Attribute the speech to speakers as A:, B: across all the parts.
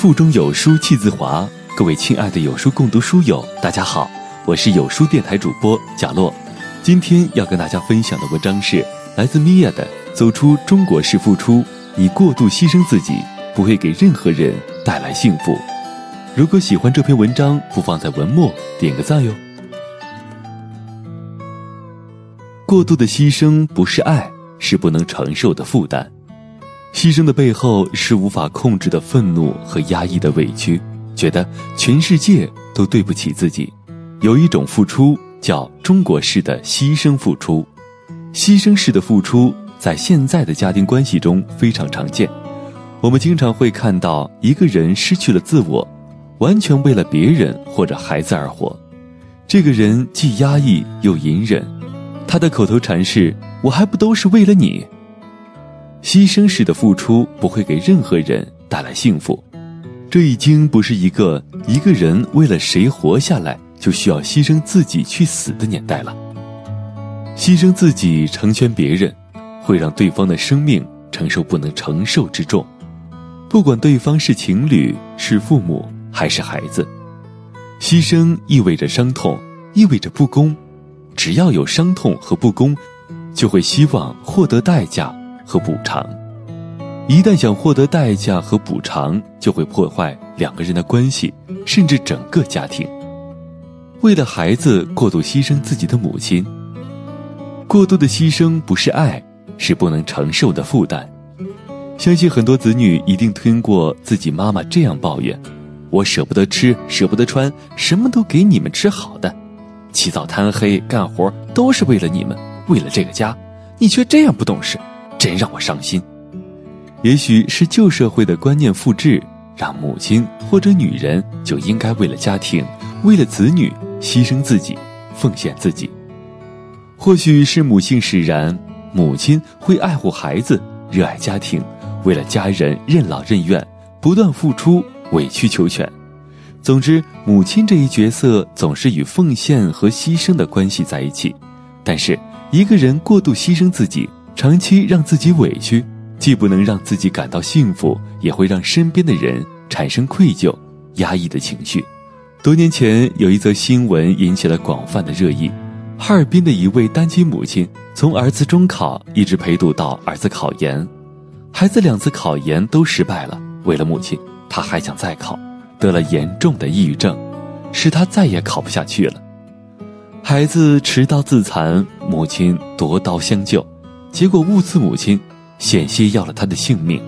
A: 腹中有书气自华，各位亲爱的有书共读书友，大家好，我是有书电台主播贾洛。今天要跟大家分享的文章是来自米娅的《走出中国式付出》，你过度牺牲自己，不会给任何人带来幸福。如果喜欢这篇文章，不妨在文末点个赞哟。过度的牺牲不是爱，是不能承受的负担。牺牲的背后是无法控制的愤怒和压抑的委屈，觉得全世界都对不起自己。有一种付出叫中国式的牺牲付出，牺牲式的付出在现在的家庭关系中非常常见。我们经常会看到一个人失去了自我，完全为了别人或者孩子而活。这个人既压抑又隐忍，他的口头禅是：“我还不都是为了你。”牺牲式的付出不会给任何人带来幸福，这已经不是一个一个人为了谁活下来就需要牺牲自己去死的年代了。牺牲自己成全别人，会让对方的生命承受不能承受之重，不管对方是情侣、是父母还是孩子。牺牲意味着伤痛，意味着不公，只要有伤痛和不公，就会希望获得代价。和补偿，一旦想获得代价和补偿，就会破坏两个人的关系，甚至整个家庭。为了孩子过度牺牲自己的母亲，过度的牺牲不是爱，是不能承受的负担。相信很多子女一定听过自己妈妈这样抱怨：“我舍不得吃，舍不得穿，什么都给你们吃好的，起早贪黑干活都是为了你们，为了这个家，你却这样不懂事。”真让我伤心。也许是旧社会的观念复制，让母亲或者女人就应该为了家庭、为了子女牺牲自己、奉献自己。或许是母性使然，母亲会爱护孩子、热爱家庭，为了家人任劳任怨，不断付出、委曲求全。总之，母亲这一角色总是与奉献和牺牲的关系在一起。但是，一个人过度牺牲自己。长期让自己委屈，既不能让自己感到幸福，也会让身边的人产生愧疚、压抑的情绪。多年前有一则新闻引起了广泛的热议：哈尔滨的一位单亲母亲，从儿子中考一直陪读到儿子考研，孩子两次考研都失败了。为了母亲，他还想再考，得了严重的抑郁症，使他再也考不下去了。孩子持刀自残，母亲夺刀相救。结果误刺母亲，险些要了他的性命。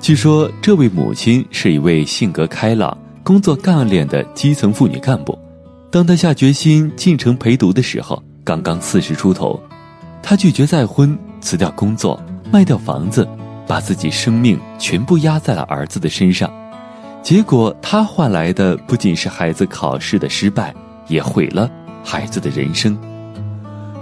A: 据说这位母亲是一位性格开朗、工作干练的基层妇女干部。当她下决心进城陪读的时候，刚刚四十出头。她拒绝再婚，辞掉工作，卖掉房子，把自己生命全部压在了儿子的身上。结果她换来的不仅是孩子考试的失败，也毁了孩子的人生。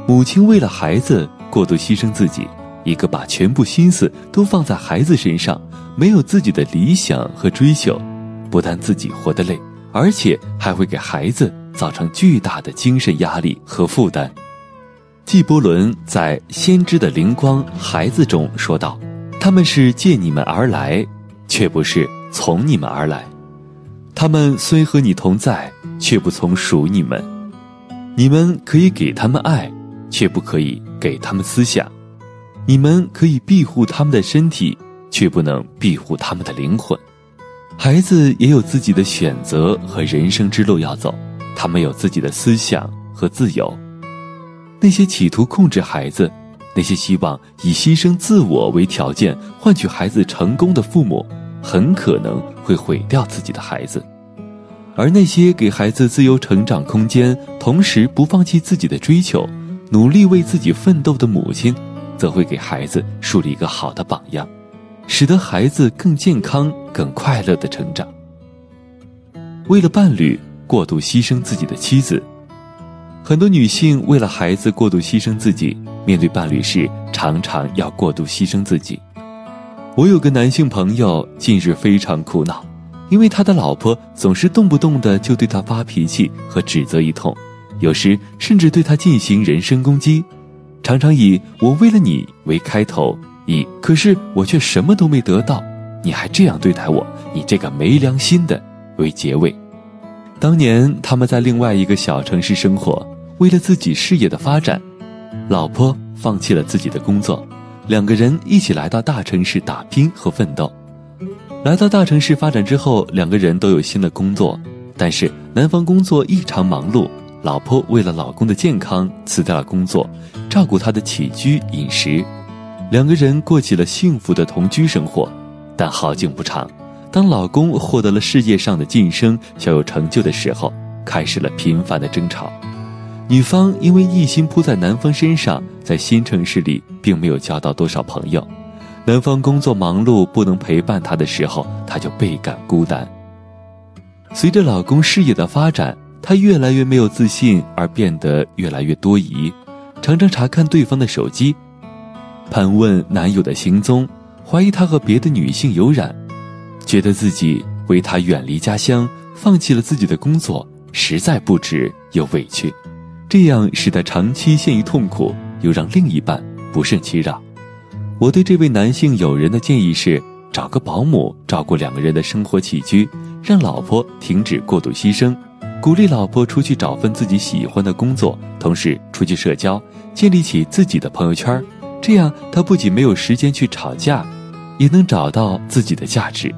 A: 母亲为了孩子。过度牺牲自己，一个把全部心思都放在孩子身上，没有自己的理想和追求，不但自己活得累，而且还会给孩子造成巨大的精神压力和负担。纪伯伦在《先知的灵光孩子》中说道：“他们是借你们而来，却不是从你们而来；他们虽和你同在，却不从属你们。你们可以给他们爱。”却不可以给他们思想，你们可以庇护他们的身体，却不能庇护他们的灵魂。孩子也有自己的选择和人生之路要走，他们有自己的思想和自由。那些企图控制孩子，那些希望以牺牲自我为条件换取孩子成功的父母，很可能会毁掉自己的孩子；而那些给孩子自由成长空间，同时不放弃自己的追求。努力为自己奋斗的母亲，则会给孩子树立一个好的榜样，使得孩子更健康、更快乐的成长。为了伴侣过度牺牲自己的妻子，很多女性为了孩子过度牺牲自己，面对伴侣时常常要过度牺牲自己。我有个男性朋友，近日非常苦恼，因为他的老婆总是动不动的就对他发脾气和指责一通。有时甚至对他进行人身攻击，常常以“我为了你”为开头，以“可是我却什么都没得到”你还这样对待我，你这个没良心的”为结尾。当年他们在另外一个小城市生活，为了自己事业的发展，老婆放弃了自己的工作，两个人一起来到大城市打拼和奋斗。来到大城市发展之后，两个人都有新的工作，但是男方工作异常忙碌，老婆为了老公的健康辞掉了工作，照顾他的起居饮食，两个人过起了幸福的同居生活。但好景不长，当老公获得了事业上的晋升，小有成就的时候，开始了频繁的争吵。女方因为一心扑在男方身上，在新城市里并没有交到多少朋友。男方工作忙碌，不能陪伴她的时候，她就倍感孤单。随着老公事业的发展，她越来越没有自信，而变得越来越多疑，常常查看对方的手机，盘问男友的行踪，怀疑他和别的女性有染，觉得自己为他远离家乡，放弃了自己的工作，实在不值又委屈，这样使得长期陷于痛苦，又让另一半不胜其扰。我对这位男性友人的建议是：找个保姆照顾两个人的生活起居，让老婆停止过度牺牲，鼓励老婆出去找份自己喜欢的工作，同时出去社交，建立起自己的朋友圈。这样，他不仅没有时间去吵架，也能找到自己的价值。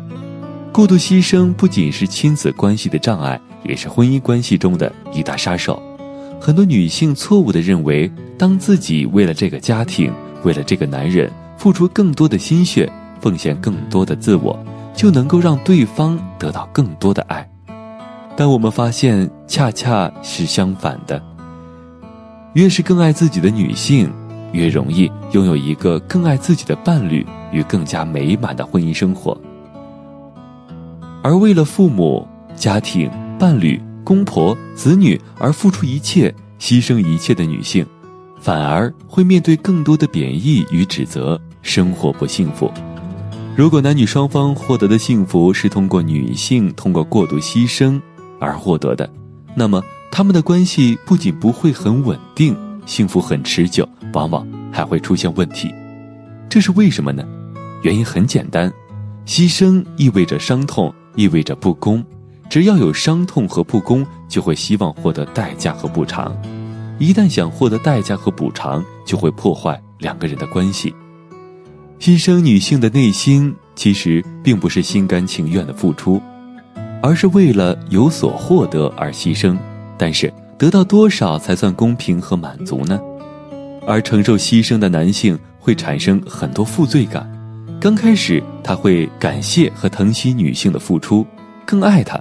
A: 过度牺牲不仅是亲子关系的障碍，也是婚姻关系中的一大杀手。很多女性错误地认为，当自己为了这个家庭，为了这个男人。付出更多的心血，奉献更多的自我，就能够让对方得到更多的爱。但我们发现，恰恰是相反的。越是更爱自己的女性，越容易拥有一个更爱自己的伴侣与更加美满的婚姻生活。而为了父母、家庭、伴侣、公婆、子女而付出一切、牺牲一切的女性。反而会面对更多的贬义与指责，生活不幸福。如果男女双方获得的幸福是通过女性通过过度牺牲而获得的，那么他们的关系不仅不会很稳定，幸福很持久，往往还会出现问题。这是为什么呢？原因很简单，牺牲意味着伤痛，意味着不公。只要有伤痛和不公，就会希望获得代价和补偿。一旦想获得代价和补偿，就会破坏两个人的关系。牺牲女性的内心其实并不是心甘情愿的付出，而是为了有所获得而牺牲。但是得到多少才算公平和满足呢？而承受牺牲的男性会产生很多负罪感。刚开始他会感谢和疼惜女性的付出，更爱她，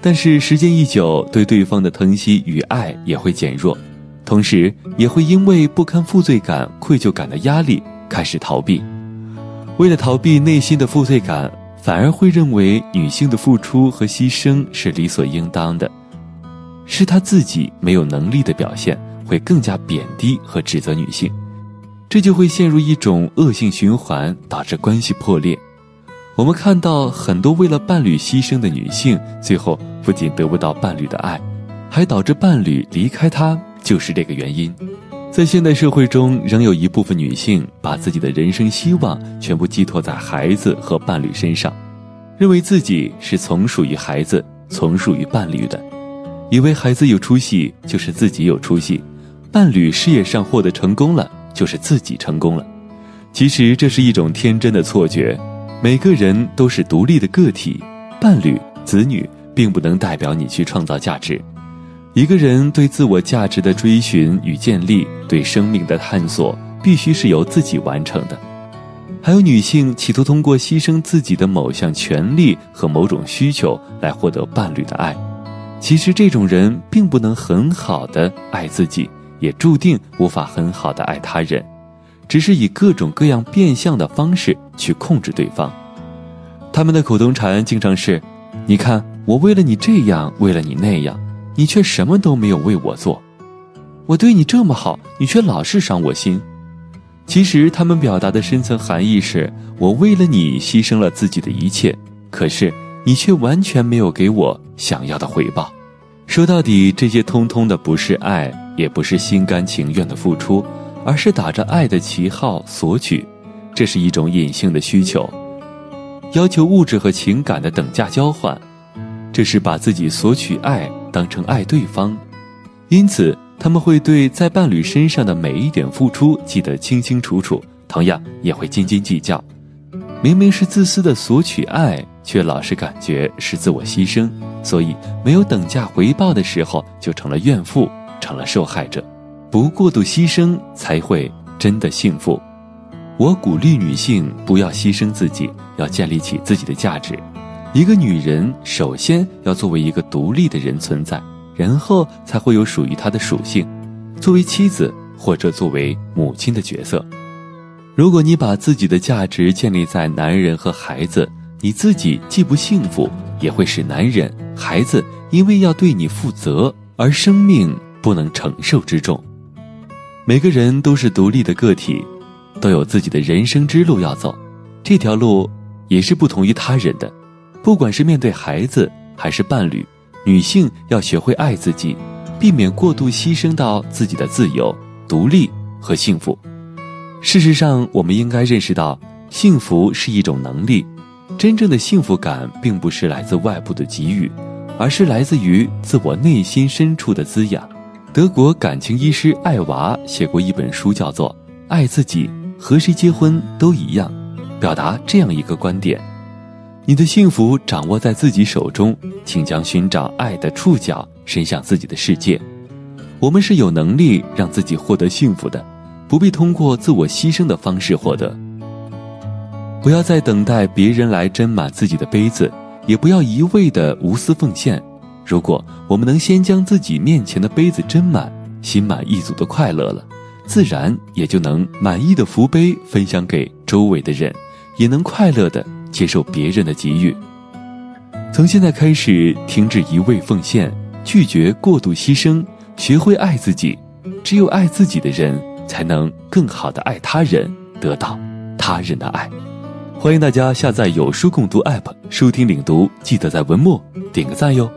A: 但是时间一久，对对方的疼惜与爱也会减弱。同时也会因为不堪负罪感、愧疚感的压力开始逃避，为了逃避内心的负罪感，反而会认为女性的付出和牺牲是理所应当的，是她自己没有能力的表现，会更加贬低和指责女性，这就会陷入一种恶性循环，导致关系破裂。我们看到很多为了伴侣牺牲的女性，最后不仅得不到伴侣的爱，还导致伴侣离开她。就是这个原因，在现代社会中，仍有一部分女性把自己的人生希望全部寄托在孩子和伴侣身上，认为自己是从属于孩子、从属于伴侣的，以为孩子有出息就是自己有出息，伴侣事业上获得成功了就是自己成功了。其实这是一种天真的错觉，每个人都是独立的个体，伴侣、子女并不能代表你去创造价值。一个人对自我价值的追寻与建立，对生命的探索，必须是由自己完成的。还有女性企图通过牺牲自己的某项权利和某种需求来获得伴侣的爱，其实这种人并不能很好的爱自己，也注定无法很好的爱他人，只是以各种各样变相的方式去控制对方。他们的口头禅经常是：“你看，我为了你这样，为了你那样。”你却什么都没有为我做，我对你这么好，你却老是伤我心。其实他们表达的深层含义是：我为了你牺牲了自己的一切，可是你却完全没有给我想要的回报。说到底，这些通通的不是爱，也不是心甘情愿的付出，而是打着爱的旗号索取。这是一种隐性的需求。要求物质和情感的等价交换，这是把自己索取爱当成爱对方，因此他们会对在伴侣身上的每一点付出记得清清楚楚，同样也会斤斤计较。明明是自私的索取爱，却老是感觉是自我牺牲，所以没有等价回报的时候，就成了怨妇，成了受害者。不过度牺牲，才会真的幸福。我鼓励女性不要牺牲自己，要建立起自己的价值。一个女人首先要作为一个独立的人存在，然后才会有属于她的属性，作为妻子或者作为母亲的角色。如果你把自己的价值建立在男人和孩子，你自己既不幸福，也会使男人、孩子因为要对你负责而生命不能承受之重。每个人都是独立的个体。都有自己的人生之路要走，这条路也是不同于他人的。不管是面对孩子还是伴侣，女性要学会爱自己，避免过度牺牲到自己的自由、独立和幸福。事实上，我们应该认识到，幸福是一种能力。真正的幸福感并不是来自外部的给予，而是来自于自我内心深处的滋养。德国感情医师艾娃写过一本书，叫做《爱自己》。和谁结婚都一样，表达这样一个观点：你的幸福掌握在自己手中，请将寻找爱的触角伸向自己的世界。我们是有能力让自己获得幸福的，不必通过自我牺牲的方式获得。不要再等待别人来斟满自己的杯子，也不要一味的无私奉献。如果我们能先将自己面前的杯子斟满，心满意足的快乐了。自然也就能满意的福杯分享给周围的人，也能快乐的接受别人的给予。从现在开始，停止一味奉献，拒绝过度牺牲，学会爱自己。只有爱自己的人，才能更好的爱他人，得到他人的爱。欢迎大家下载有书共读 APP，收听领读。记得在文末点个赞哟。